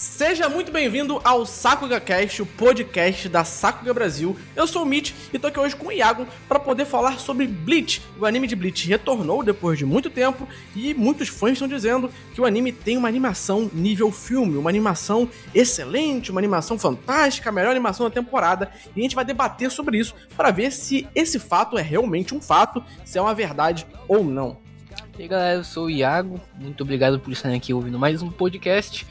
Seja muito bem-vindo ao Sakuga Cast, o podcast da Sakuga Brasil. Eu sou o Mitch e tô aqui hoje com o Iago para poder falar sobre Bleach. O anime de Bleach retornou depois de muito tempo e muitos fãs estão dizendo que o anime tem uma animação nível filme, uma animação excelente, uma animação fantástica, a melhor animação da temporada. E a gente vai debater sobre isso para ver se esse fato é realmente um fato, se é uma verdade ou não. E aí galera, eu sou o Iago, muito obrigado por estarem aqui ouvindo mais um podcast.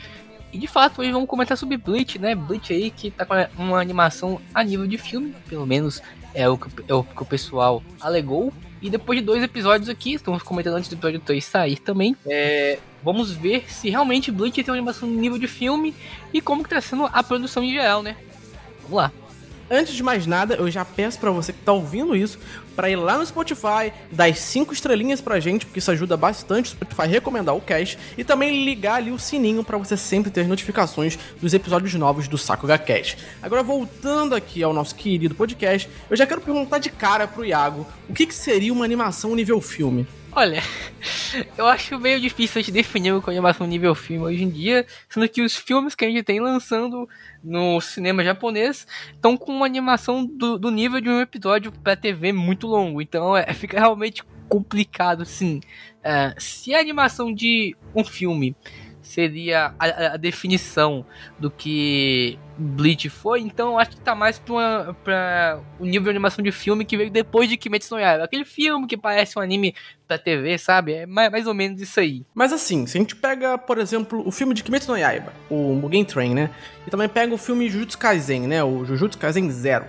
E de fato, hoje vamos comentar sobre Bleach, né? Bleach aí que tá com uma animação a nível de filme, pelo menos é o que, é o, que o pessoal alegou. E depois de dois episódios aqui, estamos comentando antes do episódio 3 sair também, é, vamos ver se realmente Bleach tem uma animação nível de filme e como que tá sendo a produção em geral, né? Vamos lá. Antes de mais nada, eu já peço para você que tá ouvindo isso, para ir lá no Spotify, dar 5 estrelinhas pra gente, porque isso ajuda bastante o Spotify recomendar o cast, e também ligar ali o sininho para você sempre ter as notificações dos episódios novos do Saco Cast. Agora, voltando aqui ao nosso querido podcast, eu já quero perguntar de cara pro Iago, o que, que seria uma animação nível filme? Olha, eu acho meio difícil de definir o que é animação nível filme hoje em dia, sendo que os filmes que a gente tem lançando no cinema japonês estão com uma animação do, do nível de um episódio para TV muito longo, então é, fica realmente complicado, sim. É, se a animação de um filme seria a, a, definição do que Bleach foi, então acho que tá mais pra, pra o nível de animação de filme que veio depois de Kimetsu no Yaiba. Aquele filme que parece um anime da TV, sabe? É mais, mais ou menos isso aí. Mas assim, se a gente pega, por exemplo, o filme de Kimetsu no Yaiba, o Mugen Train, né? E também pega o filme Jujutsu Kaisen, né? O Jujutsu Kaisen Zero.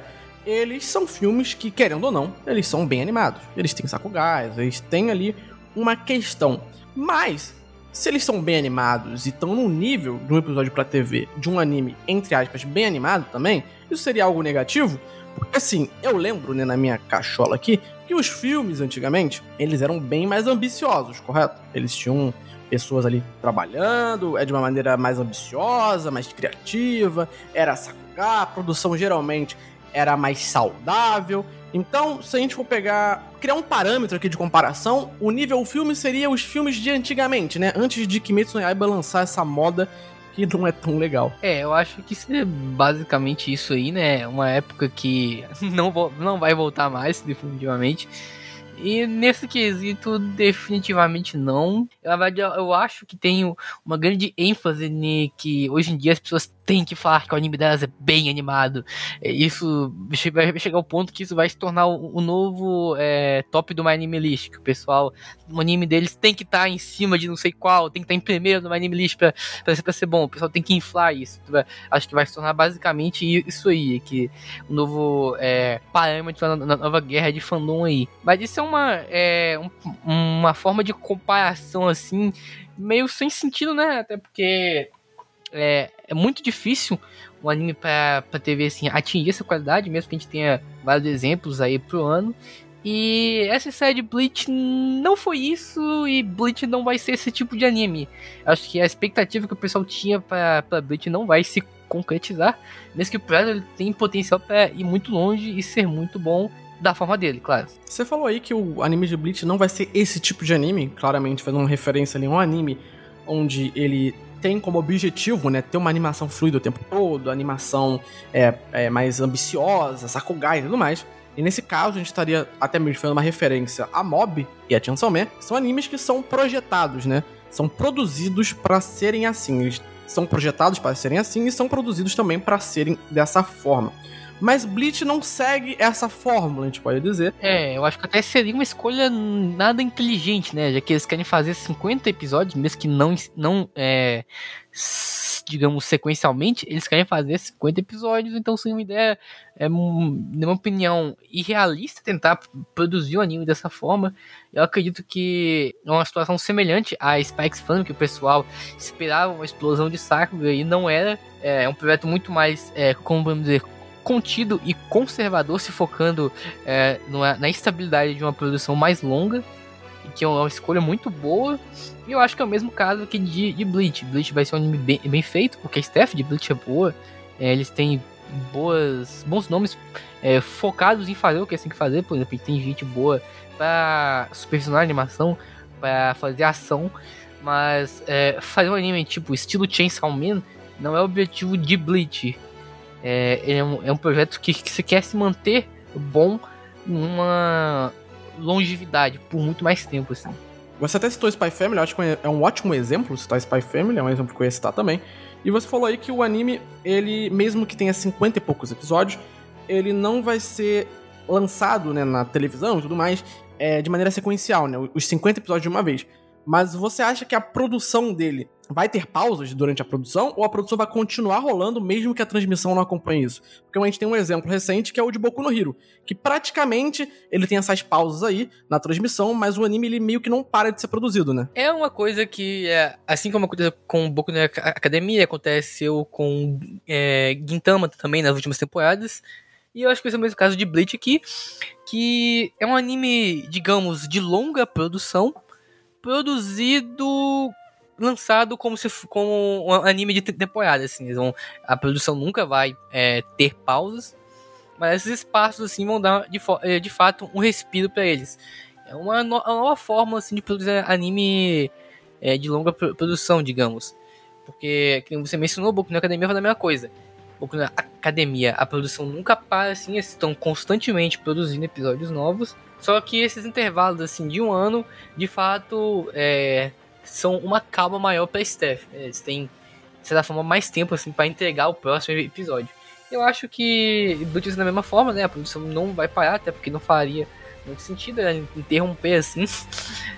Eles são filmes que, querendo ou não, eles são bem animados. Eles têm saco gás, eles têm ali uma questão. Mas se eles são bem animados e estão no nível de um episódio pra TV de um anime, entre aspas, bem animado também, isso seria algo negativo? Porque assim, eu lembro, né, na minha cachola aqui, que os filmes antigamente, eles eram bem mais ambiciosos, correto? Eles tinham pessoas ali trabalhando, é de uma maneira mais ambiciosa, mais criativa, era sacugar, a produção geralmente era mais saudável. Então, se a gente for pegar, criar um parâmetro aqui de comparação, o nível filme seria os filmes de antigamente, né? Antes de Kimetsu no Yaiba lançar essa moda que não é tão legal. É, eu acho que seria basicamente isso aí, né? Uma época que não, não vai voltar mais, definitivamente. E nesse quesito, definitivamente não. Verdade, eu acho que tem uma grande ênfase em que hoje em dia as pessoas têm que falar que o anime delas é bem animado. É, isso vai chegar ao ponto que isso vai se tornar o, novo é, top do My Anime List. Que o pessoal, o anime deles tem que estar tá em cima de não sei qual, tem que estar tá em primeiro no My Anime List pra, pra, pra ser bom. O pessoal tem que inflar isso. Acho que vai se tornar basicamente isso aí. Que o novo é, parâmetro na, nova guerra de fandom aí. Mas isso é uma, é, um, uma forma de comparação assim, meio sem sentido, né? Até porque é, é muito difícil um anime pra, pra TV assim, atingir essa qualidade, mesmo que a gente tenha vários exemplos aí pro ano. E essa série de Bleach não foi isso e Bleach não vai ser esse tipo de anime. Acho que a expectativa que o pessoal tinha para Bleach não vai se concretizar, mesmo que o projeto tem potencial para ir muito longe e ser muito bom da forma dele, claro. Você falou aí que o anime de Bleach não vai ser esse tipo de anime, claramente fazendo uma referência ali a um anime onde ele tem como objetivo, né, ter uma animação fluida o tempo todo, animação é, é mais ambiciosa, sakugai e tudo mais. E nesse caso, a gente estaria até mesmo fazendo uma referência a Mob e a Chainsaw Man, são animes que são projetados, né? São produzidos para serem assim. Eles são projetados para serem assim e são produzidos também para serem dessa forma. Mas Bleach não segue essa fórmula, a gente pode dizer. É, eu acho que até seria uma escolha nada inteligente, né? Já que eles querem fazer 50 episódios, mesmo que não, não é, digamos, sequencialmente, eles querem fazer 50 episódios, então seria uma ideia, é, na minha opinião, irrealista tentar produzir o um anime dessa forma. Eu acredito que é uma situação semelhante a Spikes Fan, que o pessoal esperava uma explosão de saco e não era. É um projeto muito mais, é, como vamos dizer, contido e conservador, se focando é, na estabilidade de uma produção mais longa, que é uma escolha muito boa. E eu acho que é o mesmo caso aqui de, de Bleach. Bleach vai ser um anime bem, bem feito, porque a staff de Bleach é boa. É, eles têm boas, bons nomes é, focados em fazer o que eles têm que fazer. Por exemplo, tem gente boa para supervisionar animação, para fazer ação. Mas é, fazer um anime tipo estilo Chainsaw Man não é o objetivo de Bleach. É, é, um, é um projeto que, que você quer se manter bom numa longevidade por muito mais tempo, assim. Você até citou Spy Family, eu acho que é um ótimo exemplo citar Spy Family, é um exemplo que eu ia citar também. E você falou aí que o anime, ele, mesmo que tenha 50 e poucos episódios, ele não vai ser lançado né, na televisão e tudo mais é, de maneira sequencial, né? Os 50 episódios de uma vez. Mas você acha que a produção dele vai ter pausas durante a produção ou a produção vai continuar rolando mesmo que a transmissão não acompanhe isso? Porque a gente tem um exemplo recente que é o de Boku no Hero, que praticamente ele tem essas pausas aí na transmissão, mas o anime ele meio que não para de ser produzido, né? É uma coisa que, é, assim como aconteceu com Boku na Academia, aconteceu com é, Gintama também nas últimas temporadas, e eu acho que esse é o mesmo caso de Bleach aqui, que é um anime, digamos, de longa produção, produzido lançado como se como um anime de temporada assim. Vão, a produção nunca vai é, ter pausas mas esses espaços assim vão dar de, é, de fato um respiro para eles. É uma, no, uma, nova forma assim de produzir anime é, de longa produção digamos. Porque como você mencionou Boku na Academia faz a mesma coisa Boku na Academia a produção nunca para assim estão constantemente produzindo episódios novos só que esses intervalos assim de um ano de fato é, são uma calma maior para Steph. Eles têm, de certa forma, mais tempo assim para entregar o próximo episódio. Eu acho que Bluetooth da mesma forma, né? A produção não vai parar, até porque não faria muito sentido né? interromper assim.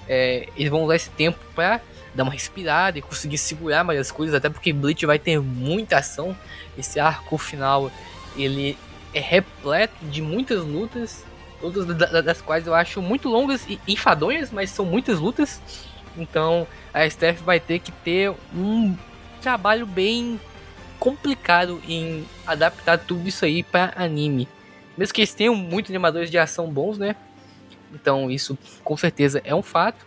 É, eles vão usar esse tempo para dar uma respirada e conseguir segurar mais as coisas, até porque Bleach vai ter muita ação. Esse arco final ele é repleto de muitas lutas, lutas das quais eu acho muito longas e enfadonhas, mas são muitas lutas. Então a Steph vai ter que ter um trabalho bem complicado em adaptar tudo isso aí para anime. Mesmo que eles tenham muitos animadores de ação bons, né? Então isso com certeza é um fato.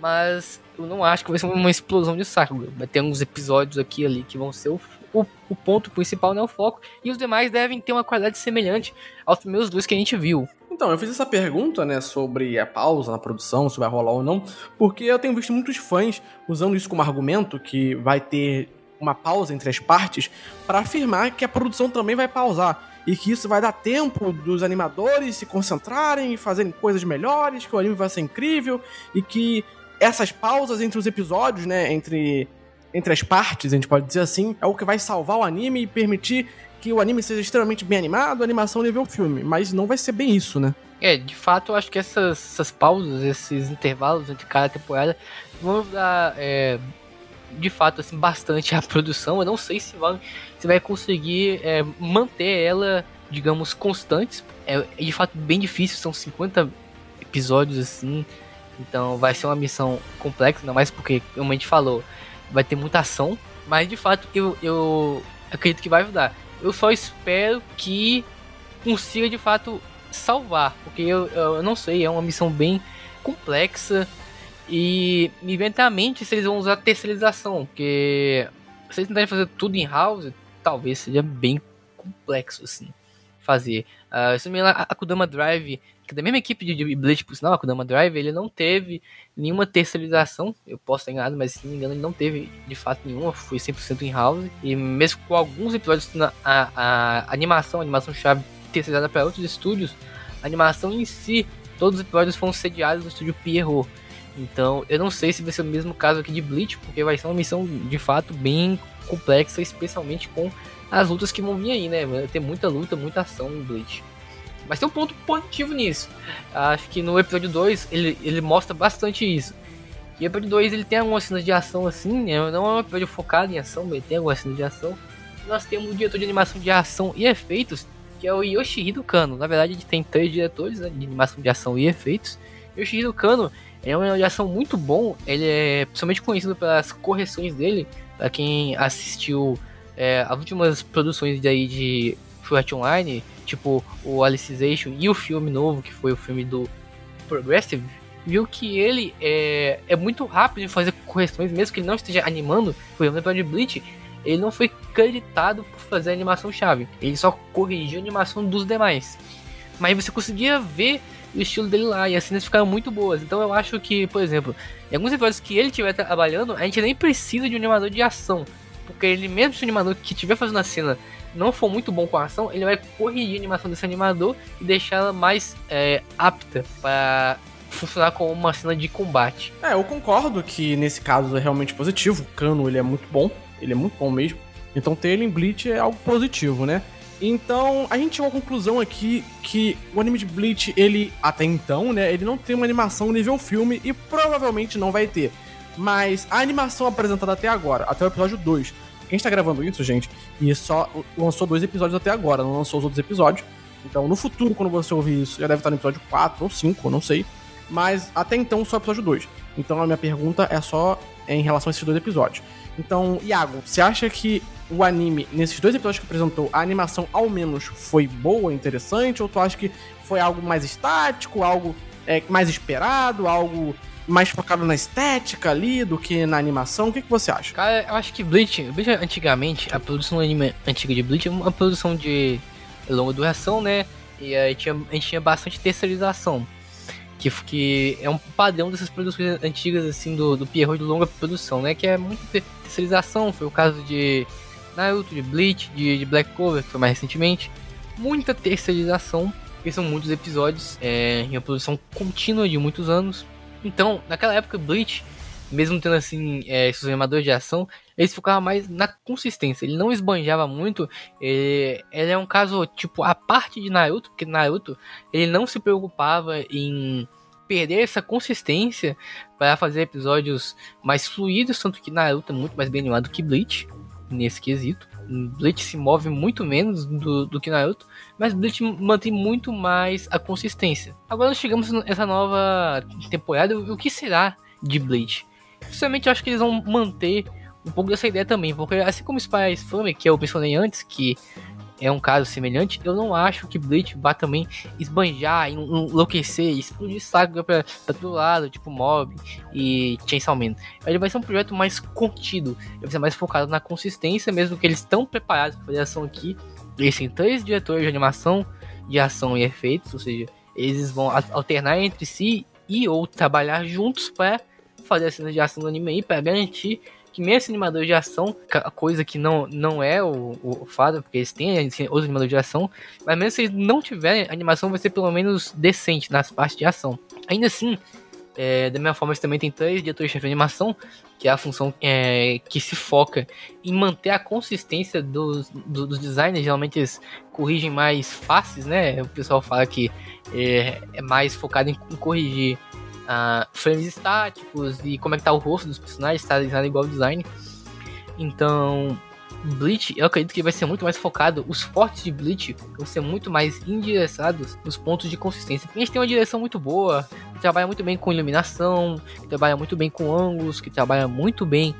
Mas eu não acho que vai ser uma explosão de saco. Vai ter uns episódios aqui ali que vão ser o, o, o ponto principal, não é o foco. E os demais devem ter uma qualidade semelhante aos primeiros dois que a gente viu. Então, eu fiz essa pergunta, né, sobre a pausa na produção, se vai rolar ou não, porque eu tenho visto muitos fãs usando isso como argumento, que vai ter uma pausa entre as partes, para afirmar que a produção também vai pausar. E que isso vai dar tempo dos animadores se concentrarem e fazerem coisas melhores, que o anime vai ser incrível, e que essas pausas entre os episódios, né, entre, entre as partes, a gente pode dizer assim, é o que vai salvar o anime e permitir que o anime seja extremamente bem animado, animação nível filme, mas não vai ser bem isso, né? É, de fato, eu acho que essas, essas pausas, esses intervalos entre cada temporada vão dar, é, de fato, assim, bastante a produção. Eu não sei se vai, se vai conseguir é, manter ela, digamos, constantes. É de fato bem difícil, são 50 episódios assim, então vai ser uma missão complexa, ainda mais porque, como a gente falou, vai ter muita ação. Mas de fato eu, eu acredito que vai ajudar. Eu só espero que consiga de fato salvar, porque eu, eu não sei, é uma missão bem complexa e me vem a mente se eles vão usar terceirização, porque se eles tentarem fazer tudo em house, talvez seja bem complexo assim fazer. Uh, me engano, a Kudama Drive que da mesma equipe de Bleach, por sinal, a Kudama Drive, ele não teve nenhuma terceirização, eu posso estar enganado, mas se não me engano ele não teve de fato nenhuma, foi 100% em house, e mesmo com alguns episódios, a, a, a animação, a animação chave terceirizada para outros estúdios, a animação em si, todos os episódios foram sediados no estúdio Pierrot, então eu não sei se vai ser o mesmo caso aqui de Bleach, porque vai ser uma missão de fato bem complexa, especialmente com as lutas que vão vir aí, né? Vai ter muita luta, muita ação em Bleach. Mas tem um ponto positivo nisso. Acho que no episódio 2 ele, ele mostra bastante isso. E o episódio 2 ele tem algumas cenas de ação assim, né? não é um episódio focado em ação, mas tem algumas cenas de ação. Nós temos o diretor de animação de ação e efeitos, que é o Yoshihiro Kano. Na verdade, gente tem três diretores né, de animação de ação e efeitos. Yoshihiro Kano é um de ação muito bom, ele é principalmente conhecido pelas correções dele, para quem assistiu é, as últimas produções daí de Sword Online, tipo o Alicization e o filme novo, que foi o filme do Progressive, viu que ele é, é muito rápido em fazer correções, mesmo que ele não esteja animando, por exemplo, de Bleach, ele não foi creditado por fazer a animação chave, ele só corrigiu a animação dos demais. Mas você conseguia ver o estilo dele lá e as cenas ficaram muito boas. Então eu acho que, por exemplo, em alguns episódios que ele estiver trabalhando, a gente nem precisa de um animador de ação. porque ele mesmo se o animador que estiver fazendo a cena não for muito bom com a ação, ele vai corrigir a animação desse animador e deixar ela mais é, apta para funcionar como uma cena de combate. É, eu concordo que nesse caso é realmente positivo. O Cano ele é muito bom, ele é muito bom mesmo. Então ter ele em Bleach é algo positivo, né? Então, a gente chegou à conclusão aqui que o anime de Bleach, ele, até então, né, ele não tem uma animação nível filme e provavelmente não vai ter. Mas a animação apresentada até agora, até o episódio 2, quem está gravando isso, gente, e só lançou dois episódios até agora, não lançou os outros episódios. Então, no futuro, quando você ouvir isso, já deve estar no episódio 4 ou 5, não sei. Mas até então, só episódio 2. Então, a minha pergunta é só em relação a esses dois episódios. Então, Iago, você acha que o anime, nesses dois episódios que apresentou, a animação ao menos foi boa, interessante? Ou tu acha que foi algo mais estático, algo é, mais esperado, algo mais focado na estética ali do que na animação? O que, que você acha? Cara, eu acho que Bleach, Bleach antigamente, a produção anime antiga de Bleach é uma produção de longa duração, né? E aí tinha, a gente tinha bastante terceirização. Que, que é um padrão dessas produções antigas, assim, do, do Pierrot de longa produção, né? Que é muita terceirização. Foi o caso de Naruto, de Bleach, de, de Black Clover, que foi mais recentemente. Muita terceirização, porque são muitos episódios é, em uma produção contínua de muitos anos. Então, naquela época, Bleach, mesmo tendo assim é, esses animadores de ação, eles focavam mais na consistência. Ele não esbanjava muito. Ele, ele é um caso tipo a parte de Naruto, porque Naruto ele não se preocupava em perder essa consistência para fazer episódios mais fluidos, tanto que Naruto é muito mais bem animado que Bleach nesse quesito. Bleach se move muito menos do, do que Naruto, mas Bleach mantém muito mais a consistência. Agora chegamos nessa nova temporada, o que será de Bleach? Sinceramente, eu acho que eles vão manter um pouco dessa ideia também, porque assim como Spy Family, que eu mencionei antes, que é um caso semelhante, eu não acho que Bleach vá também esbanjar, enlouquecer, explodir saco pra, pra todo lado, tipo Mob e Chainsaw Man. Ele vai ser um projeto mais contido, ele vai ser mais focado na consistência, mesmo que eles estão preparados para fazer ação aqui. Eles têm três diretores de animação, de ação e efeitos, ou seja, eles vão alternar entre si e ou trabalhar juntos para fazer as cenas de ação do anime para garantir que mesmo animador de ação, coisa que não, não é o, o fato, porque eles têm outros animadores de ação, mas mesmo se eles não tiverem, a animação vai ser pelo menos decente nas partes de ação. Ainda assim, é, da mesma forma, eles também tem três diretores-chefe de animação, que é a função é, que se foca em manter a consistência dos, dos, dos, designers. Geralmente eles corrigem mais faces, né? O pessoal fala que é, é mais focado em, em corrigir uh, frames estáticos e como é que tá o rosto dos personagens, tá desenhado igual o design. Então, Bleach, eu acredito que vai ser muito mais focado, os fortes de Bleach vão ser muito mais endereçados nos pontos de consistência. A gente tem uma direção muito boa, que trabalha muito bem com iluminação, que trabalha muito bem com ângulos, que trabalha muito bem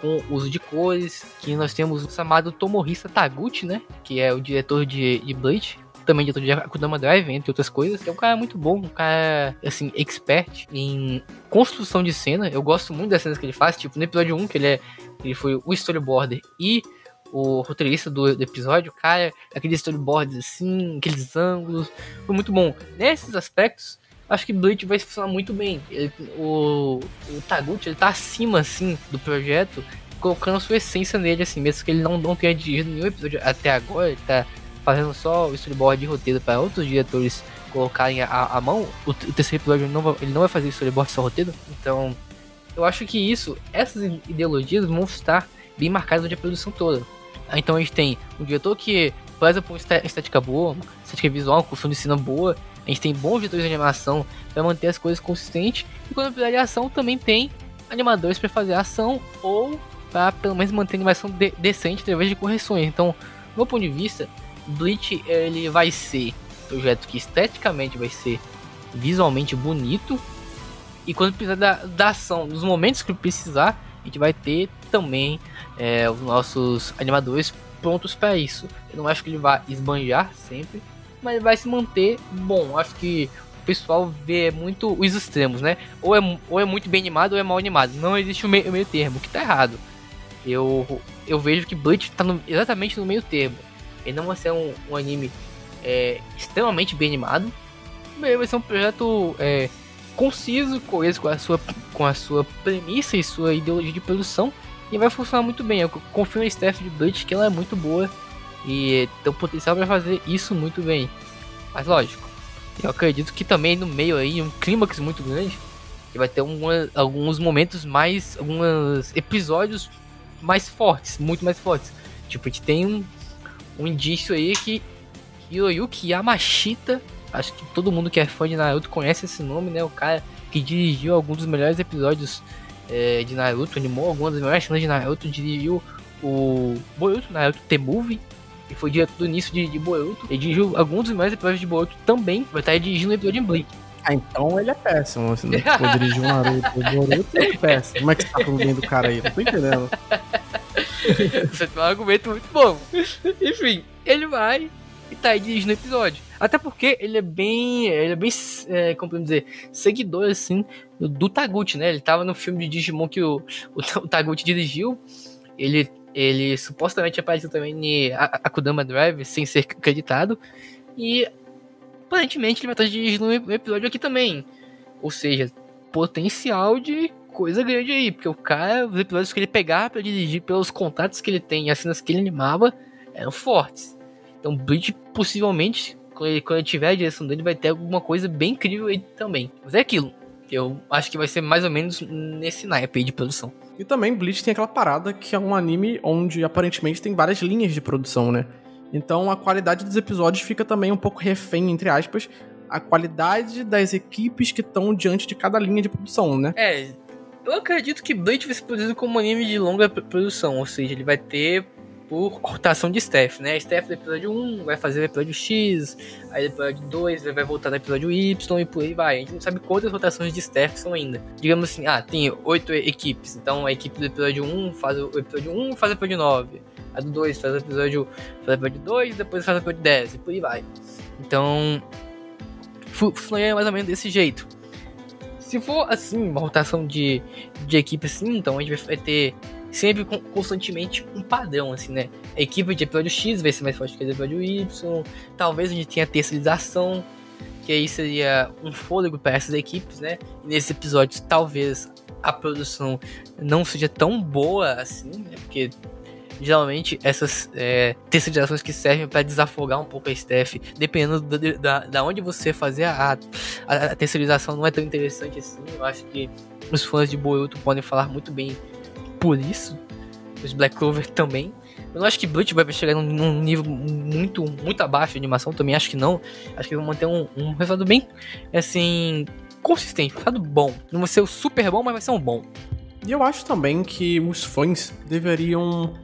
com uso de cores, que nós temos o chamado Tomohisa Taguchi, né, que é o diretor de, de Bleach, também diretor de Akudama Drive, entre outras coisas. É um cara muito bom, um cara, assim, expert em construção de cena. Eu gosto muito das cenas que ele faz, tipo, no episódio 1, que ele, é, ele foi o storyboarder e o roteirista do, do, episódio, cara, aqueles storyboards assim, aqueles ângulos, foi muito bom. Nesses aspectos, acho que Bleach vai funcionar muito bem. Ele, o, o Taguchi, ele tá acima, assim, do projeto, colocando sua essência nele, assim, mesmo que ele não, não tenha dirigido nenhum episódio até agora, ele tá fazendo só o storyboard de roteiro para outros diretores colocarem a, a mão, o, o, terceiro episódio ele não, vai, ele não vai fazer storyboard só roteiro. Então, eu acho que isso, essas ideologias vão estar bem marcadas durante a produção toda. Então a gente tem um diretor que preza por estética boa, estética visual, com de cena boa. A gente tem bons diretores de animação para manter as coisas consistentes. E quando precisar de ação, também tem animadores para fazer ação ou para pelo menos manter a animação de decente através de correções. Então, do meu ponto de vista, Bleach ele vai ser um projeto que esteticamente vai ser visualmente bonito e quando precisar da, da ação, nos momentos que precisar, a gente vai ter também é, os nossos animadores prontos para isso. Eu não acho que ele vai esbanjar sempre, mas ele vai se manter bom. Acho que o pessoal vê muito os extremos, né? Ou é, ou é muito bem animado ou é mal animado. Não existe o meio, meio termo, que tá errado. Eu, eu vejo que Bleach tá no, exatamente no meio termo. Ele não vai ser um, um anime é, extremamente bem animado, mas vai ser um projeto é, conciso, coeso com a, sua, com a sua premissa e sua ideologia de produção. e vai funcionar muito bem. Eu confio na staff de Bleach que ela é muito boa e tem o potencial para fazer isso muito bem. Mas lógico, eu acredito que também no meio aí, um clímax muito grande, e vai ter uma, alguns momentos mais. alguns episódios mais fortes, muito mais fortes. Tipo, a gente tem um, um indício aí que Hiroyuki Yamashita, acho que todo mundo que é fã de Naruto conhece esse nome, né? O cara que dirigiu alguns dos melhores episódios é, de Naruto, animou algumas das melhores cenas de Naruto, dirigiu o Boruto, Naruto The-Movie, e foi direto do início de, de Boruto. Ele dirigiu alguns dos melhores episódios de Boruto também, vai estar dirigindo o episódio em Bleach. Ah, então ele é péssimo. Se não for dirigir o Naruto o Boruto, ele é péssimo. Como é que você tá falando bem do cara aí? Não tô entendendo. Você tem um argumento muito bom. Enfim, ele vai e tá aí dirigindo o episódio. Até porque ele é bem. Ele é bem. É, como podemos dizer? Seguidor, assim, do Taguchi, né? Ele tava no filme de Digimon que o, o, o Taguchi dirigiu. Ele, ele supostamente apareceu também em Akudama Drive, sem ser acreditado. E aparentemente ele vai estar dirigindo um episódio aqui também. Ou seja, potencial de coisa grande aí. Porque o cara, os episódios que ele pegava para dirigir, pelos contatos que ele tem e as cenas que ele animava, eram fortes. Então, Bleach possivelmente, quando ele, quando ele tiver a direção dele, vai ter alguma coisa bem incrível aí também. Mas é aquilo. Eu acho que vai ser mais ou menos nesse naipe aí de produção. E também Bleach tem aquela parada que é um anime onde aparentemente tem várias linhas de produção, né? Então a qualidade dos episódios fica também um pouco refém, entre aspas, a qualidade das equipes que estão diante de cada linha de produção, né? É, eu acredito que Bleach vai ser produzido como um anime de longa produção, ou seja, ele vai ter por rotação de staff, né? A staff do episódio 1 vai fazer o episódio X, aí do episódio 2 vai voltar no episódio Y e por aí vai. A gente não sabe quantas rotações de staff são ainda. Digamos assim, ah, tem oito equipes, então a equipe do episódio 1 faz o episódio 1 faz o episódio 9, a do 2 faz o episódio, faz o episódio 2 depois faz o episódio 10 e por aí vai. Então, funciona mais ou menos desse jeito. Se for assim, uma rotação de, de equipe assim, então a gente vai ter sempre constantemente um padrão, assim, né? A equipe de episódio X vai ser mais forte que a de episódio Y. Talvez a gente tenha terceirização, que aí seria um fôlego para essas equipes, né? E nesses episódios, talvez a produção não seja tão boa assim, né? Porque geralmente essas é, terceirizações que servem para desafogar um pouco a staff, dependendo da, da, da onde você fazer a, a, a, terceirização, não é tão interessante assim. Eu acho que os fãs de Boruto podem falar muito bem por isso. Os Black Clover também. Eu não acho que Bleach vai chegar num, num, nível muito, muito abaixo de animação, também acho que não. Acho que vão manter um, um resultado bem, assim, consistente, um resultado bom. Não vai ser o super bom, mas vai ser um bom. E eu acho também que os fãs deveriam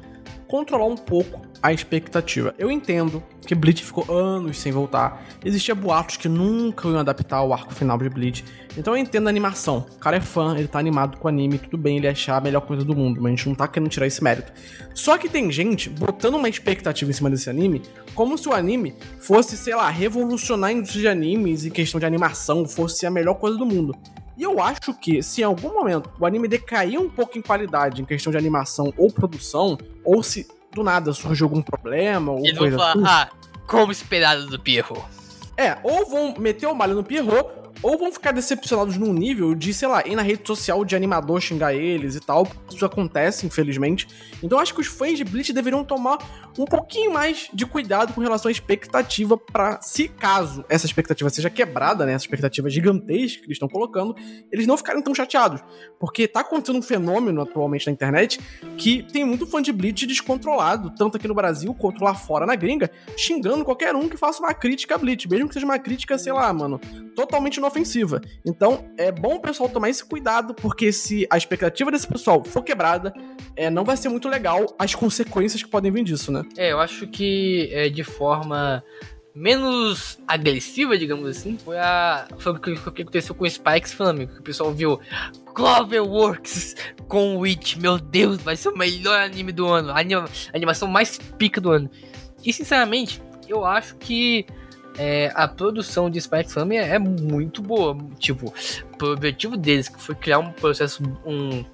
controlar um pouco a expectativa. Eu entendo que Bleach ficou anos sem voltar. Existia boatos que nunca iam adaptar o arco final de Bleach. Então eu entendo a animação. O cara é fã, ele tá animado com o anime, tudo bem ele achar a melhor coisa do mundo, mas a gente não tá querendo tirar esse mérito. Só que tem gente botando uma expectativa em cima desse anime, como se o anime fosse, sei lá, revolucionar a indústria de animes e questão de animação, fosse a melhor coisa do mundo. E eu acho que, se em algum momento o anime decair um pouco em qualidade em questão de animação ou produção, ou se do nada surgiu algum problema ou e coisa falar, assim. ah, como esperado do Pierrot. É, ou vão meter o malho no Pierrot, ou vão ficar decepcionados num nível de, sei lá, ir na rede social de animador xingar eles e tal. Isso acontece, infelizmente. Então acho que os fãs de Bleach deveriam tomar um pouquinho mais de cuidado com relação à expectativa para se caso essa expectativa seja quebrada, né, essa expectativa gigantesca que eles estão colocando, eles não ficarem tão chateados, porque tá acontecendo um fenômeno atualmente na internet que tem muito fã de Bleach descontrolado, tanto aqui no Brasil quanto lá fora na gringa, xingando qualquer um que faça uma crítica a Bleach, mesmo que seja uma crítica, sei lá, mano, totalmente inofensiva. Então, é bom o pessoal tomar esse cuidado, porque se a expectativa desse pessoal for quebrada, é, não vai ser muito legal as consequências que podem vir disso, né? É, eu acho que é, de forma menos agressiva, digamos assim, foi, a, foi o, que, o que aconteceu com o Spikes Family, que o pessoal viu Cloverworks com Witch, meu Deus, vai ser o melhor anime do ano, a animação mais pica do ano. E sinceramente, eu acho que é, a produção de Spikes Family é muito boa. Tipo, o objetivo deles que foi criar um processo, um,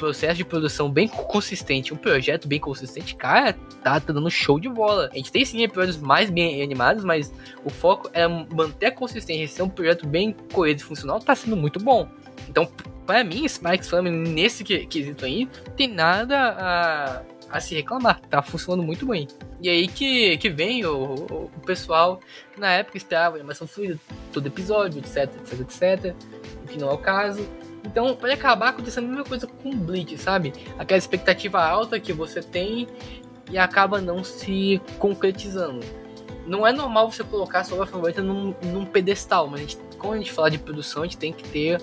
processo de produção bem consistente, um projeto bem consistente, cara, tá, tá dando show de bola. A gente tem sim episódios mais bem animados, mas o foco é manter a consistência, ser um projeto bem coeso e funcional, tá sendo muito bom. Então, para mim, Spikes Family, nesse quesito aí, tem nada a, a se reclamar. Tá funcionando muito bem. E aí que, que vem o, o, pessoal, na época, esperava animação fluida todo episódio, etc, etc, etc. O que não é o caso. Então, pode acabar acontecendo a mesma coisa com Bleach, sabe? Aquela expectativa alta que você tem e acaba não se concretizando. Não é normal você colocar a sua favorita num, num pedestal, mas a gente, quando a gente fala de produção, a gente tem que ter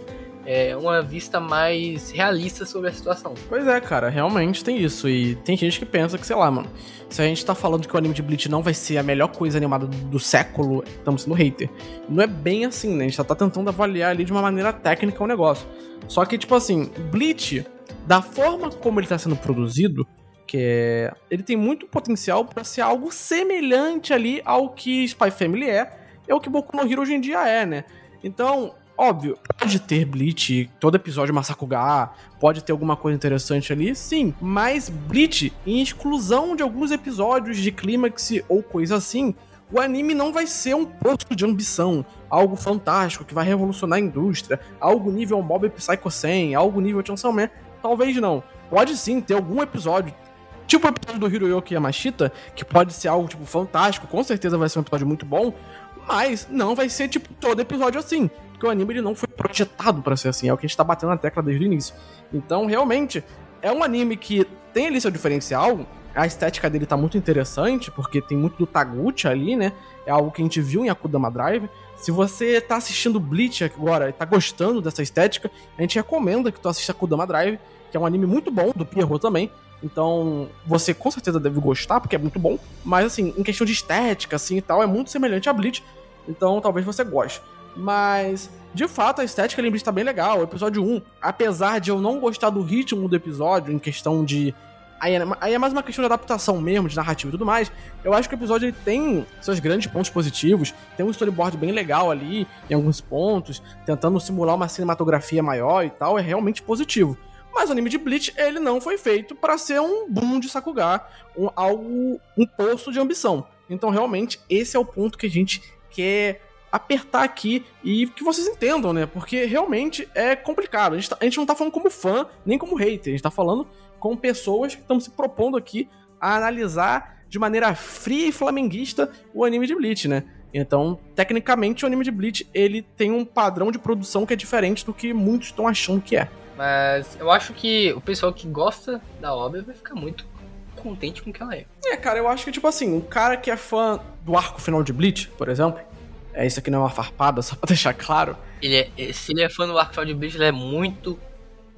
é, uma vista mais realista sobre a situação. Pois é, cara, realmente tem isso. E tem gente que pensa que, sei lá, mano, se a gente tá falando que o anime de Bleach não vai ser a melhor coisa animada do, século, estamos sendo hater. Não é bem assim, né? A gente tá tentando avaliar ali de uma maneira técnica o negócio. Só que, tipo assim, Bleach, da forma como ele tá sendo produzido, que é, ele tem muito potencial para ser algo semelhante ali ao que Spy Family é, é o que Boku no Hero hoje em dia é, né? Então, Óbvio, pode ter Bleach, todo episódio Masakuga, pode ter alguma coisa interessante ali, sim. Mas Bleach, em exclusão de alguns episódios de clímax ou coisa assim, o anime não vai ser um posto de ambição, algo fantástico que vai revolucionar a indústria, algo nível Mob Psycho 100, algo nível Chainsaw Man. Talvez não. Pode sim ter algum episódio, tipo o episódio do Hiroyoki Yamashita, que pode ser algo tipo fantástico, com certeza vai ser um episódio muito bom, mas não vai ser tipo todo episódio assim porque o anime ele não foi projetado para ser assim, é o que a gente tá batendo na tecla desde o início. Então, realmente, é um anime que tem ali seu diferencial, a estética dele tá muito interessante, porque tem muito do Taguchi ali, né? É algo que a gente viu em Akudama Drive. Se você tá assistindo Bleach agora e tá gostando dessa estética, a gente recomenda que tu assista Akudama Drive, que é um anime muito bom, do Pierrot também. Então, você com certeza deve gostar, porque é muito bom. Mas, assim, em questão de estética, assim e tal, é muito semelhante a Bleach. Então, talvez você goste. Mas, de fato, a estética Limbrich tá bem legal. O episódio 1, apesar de eu não gostar do ritmo do episódio, em questão de. Aí é, aí é mais uma questão de adaptação mesmo, de narrativa e tudo mais. Eu acho que o episódio ele tem seus grandes pontos positivos. Tem um storyboard bem legal ali, em alguns pontos, tentando simular uma cinematografia maior e tal. É realmente positivo. Mas o anime de Bleach, ele não foi feito para ser um boom de Sakuga, um, algo, um posto de ambição. Então, realmente, esse é o ponto que a gente quer apertar aqui e que vocês entendam, né? Porque realmente é complicado. A gente, tá, a gente não tá falando como fã, nem como hater. A gente tá falando com pessoas que estão se propondo aqui a analisar de maneira fria e flamenguista o anime de Bleach, né? Então, tecnicamente, o anime de Bleach ele tem um padrão de produção que é diferente do que muitos estão achando que é. Mas eu acho que o pessoal que gosta da obra vai ficar muito contente com o que ela é. É, cara, eu acho que, tipo assim, um cara que é fã do arco final de Bleach, por exemplo, é, isso aqui não é uma farpada, só pra deixar claro. Ele é, se ele é fã do Arco de Bleach, ele é muito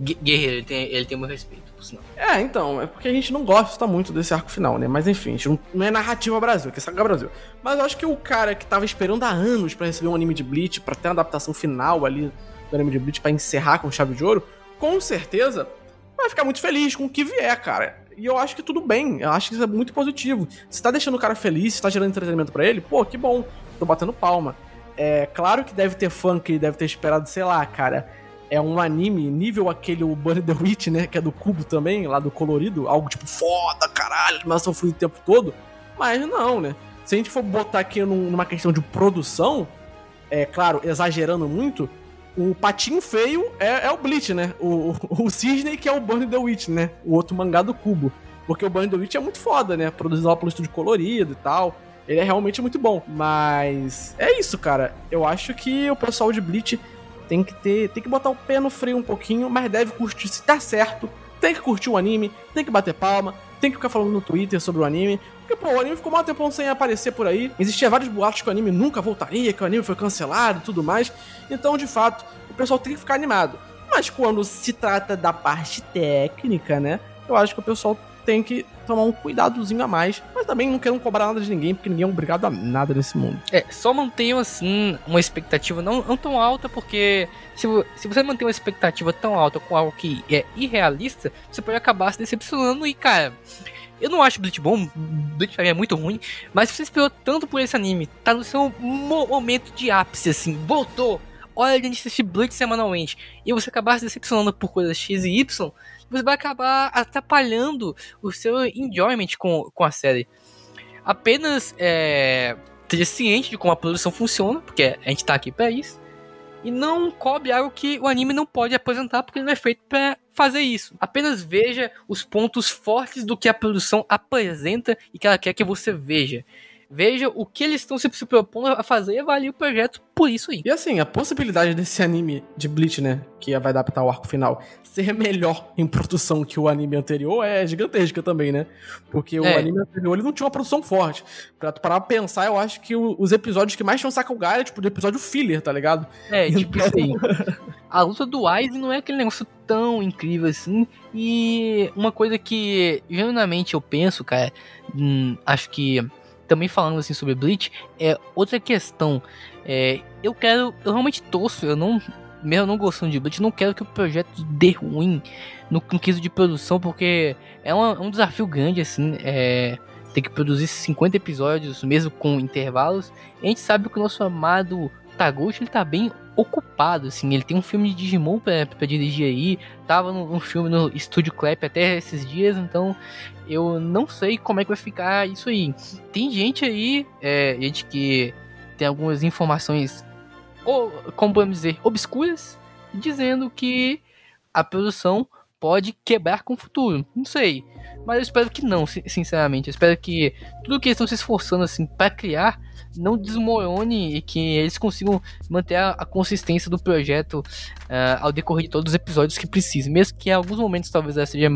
guerreiro, ele tem, ele tem meu respeito, por sinal. É, então, é porque a gente não gosta muito desse arco final, né? Mas enfim, a gente não, não é narrativa Brasil, que é Saga Brasil. Mas eu acho que o cara que tava esperando há anos para receber um anime de Bleach, para ter uma adaptação final ali do anime de Bleach, pra encerrar com chave de ouro, com certeza vai ficar muito feliz com o que vier, cara. E eu acho que tudo bem, eu acho que isso é muito positivo. Se tá deixando o cara feliz, se tá gerando entretenimento para ele, pô, que bom tô batendo palma. É claro que deve ter fã que deve ter esperado, sei lá, cara. É um anime nível aquele o Bunny the Witch, né? Que é do cubo também, lá do colorido. Algo tipo, foda, caralho, animação fluida o tempo todo. Mas não, né? Se a gente for botar aqui numa questão de produção, é claro, exagerando muito, o patinho feio é, é o Bleach, né? O, o, o Cisne que é o Burn the Witch, né? O outro mangá do cubo. Porque o Burn the Witch é muito foda, né? Produzido lá pelo estúdio colorido e tal. Ele é realmente muito bom. Mas é isso, cara. Eu acho que o pessoal de Bleach tem que ter. Tem que botar o pé no freio um pouquinho, mas deve curtir se tá certo. Tem que curtir o anime, tem que bater palma, tem que ficar falando no Twitter sobre o anime. Porque, pô, o anime ficou mal tempo sem aparecer por aí. Existia vários boatos que o anime nunca voltaria, que o anime foi cancelado e tudo mais. Então, de fato, o pessoal tem que ficar animado. Mas quando se trata da parte técnica, né? Eu acho que o pessoal tem que tomar um cuidadozinho a mais. Mas também não quero cobrar nada de ninguém, porque ninguém é obrigado a nada nesse mundo. É, só mantenham assim uma expectativa não, não tão alta, porque se, se você manter uma expectativa tão alta com algo que é irrealista, você pode acabar se decepcionando e, cara. Eu não acho Bleach bom, Bleach é muito ruim, mas se você esperou tanto por esse anime, tá no seu momento de ápice, assim, voltou, olha de assistir Bleach semanalmente, e você acabar se decepcionando por coisas X e Y, você vai acabar atrapalhando o seu enjoyment com, com a série. Apenas é, ter ciente de como a produção funciona, porque a gente tá aqui para isso. e não cobre algo que o anime não pode apresentar porque ele não é feito para fazer isso. Apenas veja os pontos fortes do que a produção apresenta e que ela quer que você veja. Veja o que eles estão se, se propondo a fazer e avalie o projeto por isso aí. E assim, a possibilidade desse anime de Bleach, né, que vai adaptar o arco final, ser melhor em produção que o anime anterior é gigantesca também, né? Porque é. o anime anterior ele não tinha uma produção forte. Pra tu parar pra pensar, eu acho que o, os episódios que mais tinham saco é tipo, do episódio filler, tá ligado? É, tipo então... assim. a luta do Aizen não é aquele negócio tão incrível assim. E uma coisa que, genuinamente, eu penso, cara, hum, acho que também falando assim sobre Bleach, é outra questão. É, eu quero, eu realmente torço, eu não, mesmo não gostando de Bleach, não quero que o projeto dê ruim no, no quesito de produção, porque é, uma, é um desafio grande, assim, é, ter que produzir 50 episódios, mesmo com intervalos. A gente sabe que o nosso amado Taguchi, ele tá bem ocupado, assim, ele tem um filme de Digimon pra, pra dirigir aí, tava num, filme no Estúdio Clap até esses dias, então eu não sei como é que vai ficar isso aí. Tem gente aí, é, gente que tem algumas informações, ou, como podemos dizer, obscuras, dizendo que a produção pode quebrar com o futuro. Não sei. Mas eu espero que não, sinceramente. Eu espero que tudo que eles estão se esforçando assim para criar não desmorone e que eles consigam manter a, a consistência do projeto uh, ao decorrer de todos os episódios que precisem. Mesmo que em alguns momentos talvez ela seja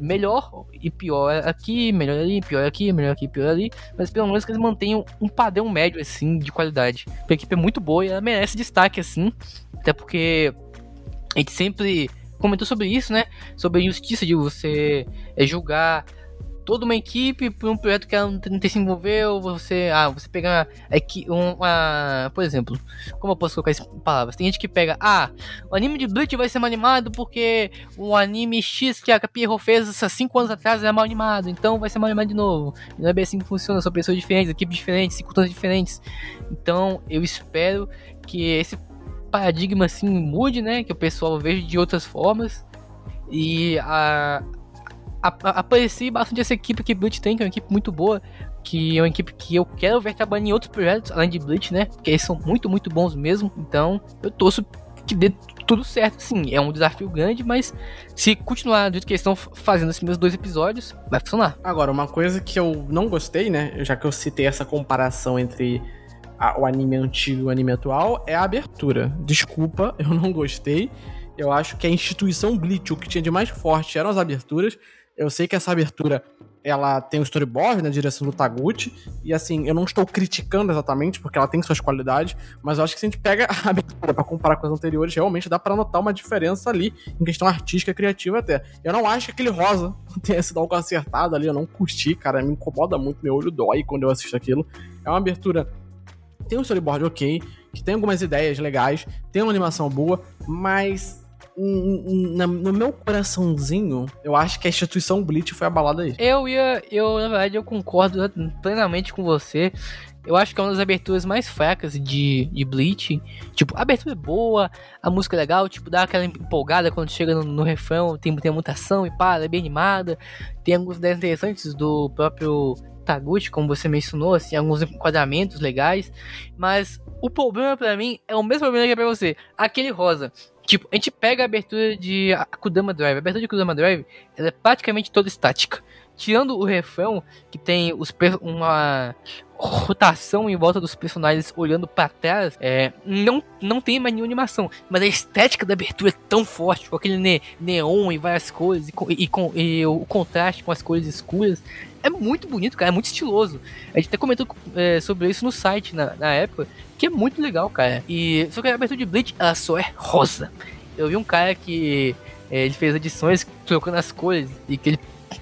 melhor e pior aqui, melhor ali, pior aqui, melhor aqui, pior ali. Mas pelo menos que eles mantenham um padrão médio assim de qualidade. A equipe é muito boa e ela merece destaque assim. Até porque a gente sempre comentou sobre isso, né? Sobre a injustiça de você é, julgar toda uma equipe por um projeto que ela não se envolveu, você, ah, você pegar aqui uma, por exemplo, como eu posso colocar essas palavras? Tem gente que pega, ah, o anime de Bleach vai ser mal animado porque o anime X que a Pierrot fez há 5 anos atrás é mal animado, então vai ser mal animado de novo. Não é bem assim que funciona, são pessoas diferentes, equipes diferentes, circunstâncias diferentes. Então, eu espero que esse paradigma assim mude, né, que o pessoal veja de outras formas. E a, apareci bastante essa equipe que Bleach tem, que é uma equipe muito boa, que é uma equipe que eu quero ver trabalhando em outros projetos, além de Bleach, né? Porque eles são muito, muito bons mesmo. Então, eu torço que dê tudo certo, sim. É um desafio grande, mas se continuar do jeito que eles estão fazendo esses meus dois episódios, vai funcionar. Agora, uma coisa que eu não gostei, né? Já que eu citei essa comparação entre o anime antigo e o anime atual, é a abertura. Desculpa, eu não gostei. Eu acho que a instituição Bleach, o que tinha de mais forte eram as aberturas. Eu sei que essa abertura ela tem o storyboard na direção do Taguchi, e assim, eu não estou criticando exatamente, porque ela tem suas qualidades, mas eu acho que se a gente pega a abertura pra comparar com as anteriores, realmente dá para notar uma diferença ali, em questão artística criativa até. Eu não acho que aquele rosa tenha sido algo acertado ali, eu não curti, cara, me incomoda muito, meu olho dói quando eu assisto aquilo. É uma abertura tem um storyboard ok, que tem algumas ideias legais, tem uma animação boa, mas no meu coraçãozinho, eu acho que a instituição Bleach foi abalada aí. Eu ia, eu na verdade eu concordo plenamente com você. Eu acho que é uma das aberturas mais fracas de, de Bleach. Tipo, a abertura é boa, a música é legal, tipo, dá aquela empolgada quando chega no, no refrão, tem, tem a mutação e pá, é bem animada. Tem algumas ideias interessantes do próprio Taguchi, como você mencionou, assim, alguns enquadramentos legais. Mas o problema para mim é o mesmo problema que é pra você. Aquele rosa. Tipo, a gente pega a abertura de Akudama Drive. A abertura de Akudama Drive ela é praticamente toda estática. Tirando o refrão, que tem os uma rotação em volta dos personagens olhando para trás, é, não, não tem mais nenhuma animação. Mas a estética da abertura é tão forte, com aquele ne neon e várias cores, e, com, e, com, e o contraste com as cores escuras. É muito bonito, cara, é muito estiloso. A gente até comentou é, sobre isso no site na, na época, que é muito legal, cara. E só que a abertura de Bleach, ela só é rosa. Eu vi um cara que é, ele fez edições trocando as cores e que ele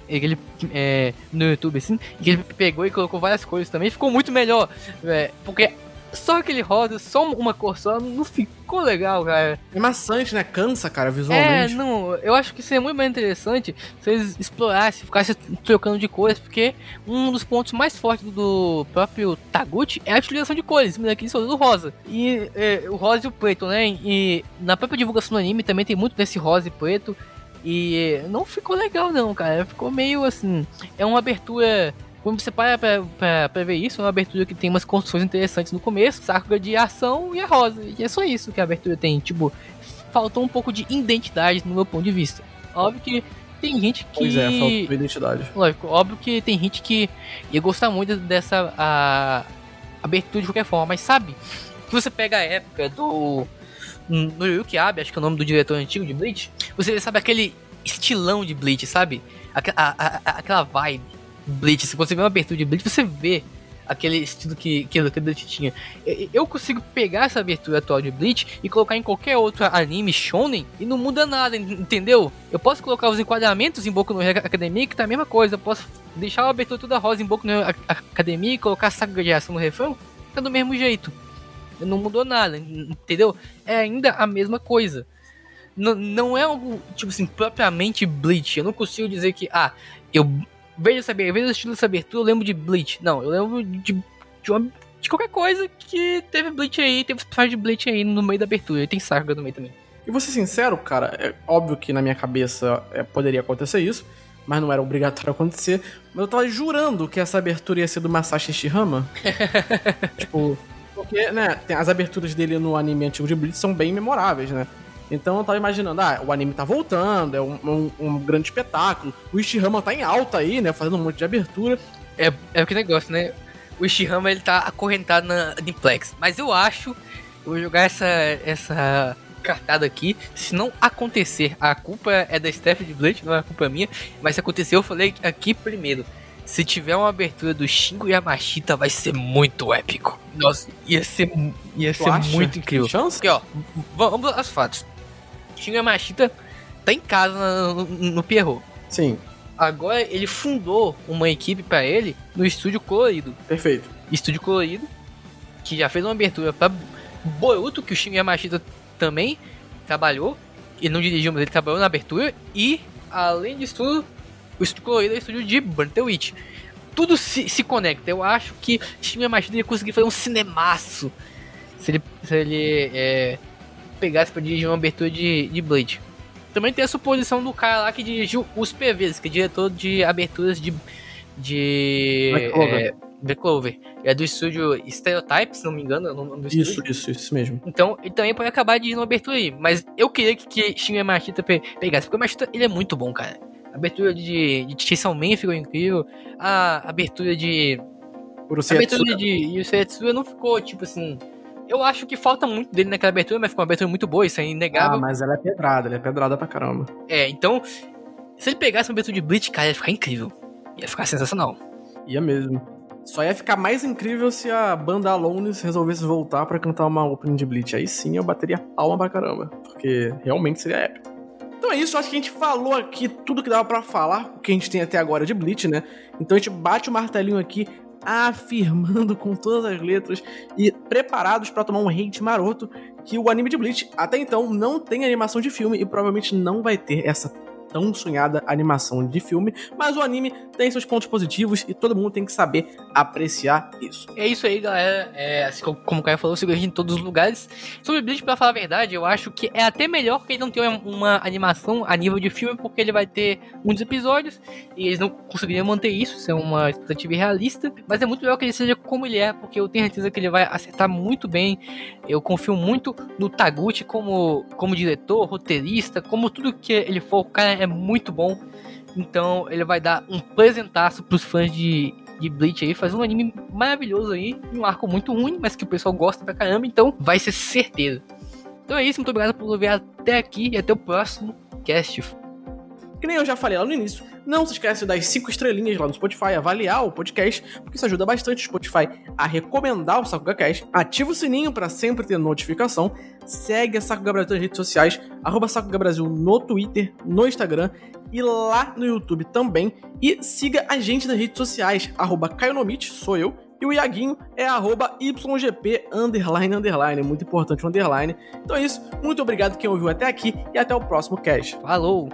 ele é, no YouTube assim, que ele pegou e colocou várias cores também, ficou muito melhor, é, porque só aquele rosa, só uma cor só, não ficou legal, cara. É maçante, né? Cansa, cara, visualmente. É, não, eu acho que seria muito mais interessante se eles explorassem, ficassem trocando de cores, porque um dos pontos mais fortes do próprio Taguchi é a utilização de cores, aqui ele do rosa. E é, o rosa e o preto, né? E na própria divulgação do anime também tem muito desse rosa e preto. E não ficou legal não, cara. Ficou meio assim. É uma abertura Quando você para pra, pra, pra, ver isso, é uma abertura que tem umas construções interessantes no começo, Sakura de ação e é rosa. E é só isso que a abertura tem. Tipo, faltou um pouco de identidade no meu ponto de vista. Óbvio que tem gente que. Pois é, faltou identidade. Lógico, óbvio que tem gente que ia gostar muito dessa a, abertura de qualquer forma, mas sabe? Que você pega a época do. No Yuki Abe, acho que é o nome do diretor antigo de Bleach, você sabe aquele estilão de Bleach, sabe? Aquela, a, a, aquela vibe Bleach. Se você vê uma abertura de Bleach, você vê aquele estilo que, que, que Bleach tinha. Eu consigo pegar essa abertura atual de Bleach e colocar em qualquer outro anime shonen e não muda nada, entendeu? Eu posso colocar os enquadramentos em Boku no Hero Academia que tá a mesma coisa. Eu posso deixar a abertura toda rosa em Boku no Hero Academia e colocar a saga de ação no refrão, tá do mesmo jeito. Não mudou nada, entendeu? É ainda a mesma coisa. Não, não é algo, tipo assim, propriamente Bleach. Eu não consigo dizer que, ah, eu vejo, saber, vejo estilo dessa abertura, eu lembro de Bleach. Não, eu lembro de, de, uma, de qualquer coisa que teve Bleach aí, teve personagem de Bleach aí no meio da abertura. E tem Saga no meio também. E vou ser sincero, cara, é óbvio que na minha cabeça é, poderia acontecer isso, mas não era obrigatório acontecer. Mas eu tava jurando que essa abertura ia ser do Masashi Shihama. tipo, porque, né, as aberturas dele no anime antigo de Bleach são bem memoráveis, né? Então eu tava imaginando, ah, o anime tá voltando, é um, um, um grande espetáculo. O Ishihama tá em alta aí, né? Fazendo um monte de abertura. É, é o que negócio, né? O Ishihama ele tá acorrentado na Diplex. Mas eu acho, eu vou jogar essa, essa cartada aqui. Se não acontecer, a culpa é da Steph de Blade, não é a culpa minha. Mas se acontecer, eu falei aqui primeiro. Se tiver uma abertura do Shingo Yamashita, vai ser muito épico. Nossa, ia ser, ia ser muito incrível. Porque, ó, vamos aos fatos. Shingo Yamashita tá em casa no, no, no Pierrot. Sim. Agora ele fundou uma equipe para ele no Estúdio Colorido. Perfeito. Estúdio Colorido, que já fez uma abertura para Boruto, que o Shingo Yamashita também trabalhou. Ele não dirigiu, mas ele trabalhou na abertura. E, além disso tudo, o Estúdio Colorido é o estúdio de Burn the Witch. Tudo se, se conecta. Eu acho que Shingo Yamashita ia conseguir fazer um cinemaço se ele, se ele é, pegasse para dirigir uma abertura de, de Blade. Também tem a suposição do cara lá que dirigiu os PVs, que é diretor de aberturas de. de. Black Clover. É, Black Clover. É do estúdio Stereotype, se não me engano, é o nome do Isso, isso, isso mesmo. Então, ele também pode acabar dirigindo uma abertura aí. Mas eu queria que, que Shin Machita pegasse, porque o Machita ele é muito bom, cara. A abertura de, de Chainsaw Man ficou incrível. A abertura de. A abertura de Yusetsu não ficou, tipo assim eu acho que falta muito dele naquela abertura, mas ficou uma abertura muito boa, isso é inegável. Ah, mas ela é pedrada, ela é pedrada pra caramba. É, então, se ele pegasse uma abertura de Bleach, cara, ia ficar incrível. Ia ficar sensacional. Ia mesmo. Só ia ficar mais incrível se a banda Alones resolvesse voltar para cantar uma opening de Bleach. Aí sim eu bateria palma pra caramba, porque realmente seria épico. Então é isso, acho que a gente falou aqui tudo que dava para falar, o que a gente tem até agora de Bleach, né? Então a gente bate o martelinho aqui afirmando com todas as letras e preparados para tomar um hate maroto que o anime de Bleach até então não tem animação de filme e provavelmente não vai ter essa tão sonhada animação de filme, mas o anime tem seus pontos positivos e todo mundo tem que saber apreciar isso. É isso aí, galera. É, assim como o Caio falou, gente em todos os lugares. Sobre Bleach, pra falar a verdade, eu acho que é até melhor que ele não tenha uma animação a nível de filme, porque ele vai ter muitos episódios e eles não conseguiriam manter isso, isso é uma expectativa realista, mas é muito melhor que ele seja como ele é, porque eu tenho certeza que ele vai acertar muito bem. Eu confio muito no Taguchi como, como diretor, roteirista, como tudo que ele for, o cara é muito bom. Então ele vai dar um presentaço pros fãs de, de Bleach aí, faz um anime maravilhoso aí, um arco muito ruim, mas que o pessoal gosta pra caramba, então vai ser certeza. Então é isso, muito obrigado por ver até aqui e até o próximo cast. Que nem eu já falei lá no início, não se esquece de dar 5 estrelinhas lá no Spotify, avaliar o podcast, porque isso ajuda bastante o Spotify a recomendar o Sakuga Cast. Ativa o sininho para sempre ter notificação. Segue a Sakuga Brasil nas redes sociais, arroba Sakuga Brasil no Twitter, no Instagram e lá no YouTube também. E siga a gente nas redes sociais, arroba Kaionomite, sou eu, e o Iaguinho é arroba YGP underline underline. Muito importante o underline. Então é isso. Muito obrigado quem ouviu até aqui e até o próximo cast. Falou!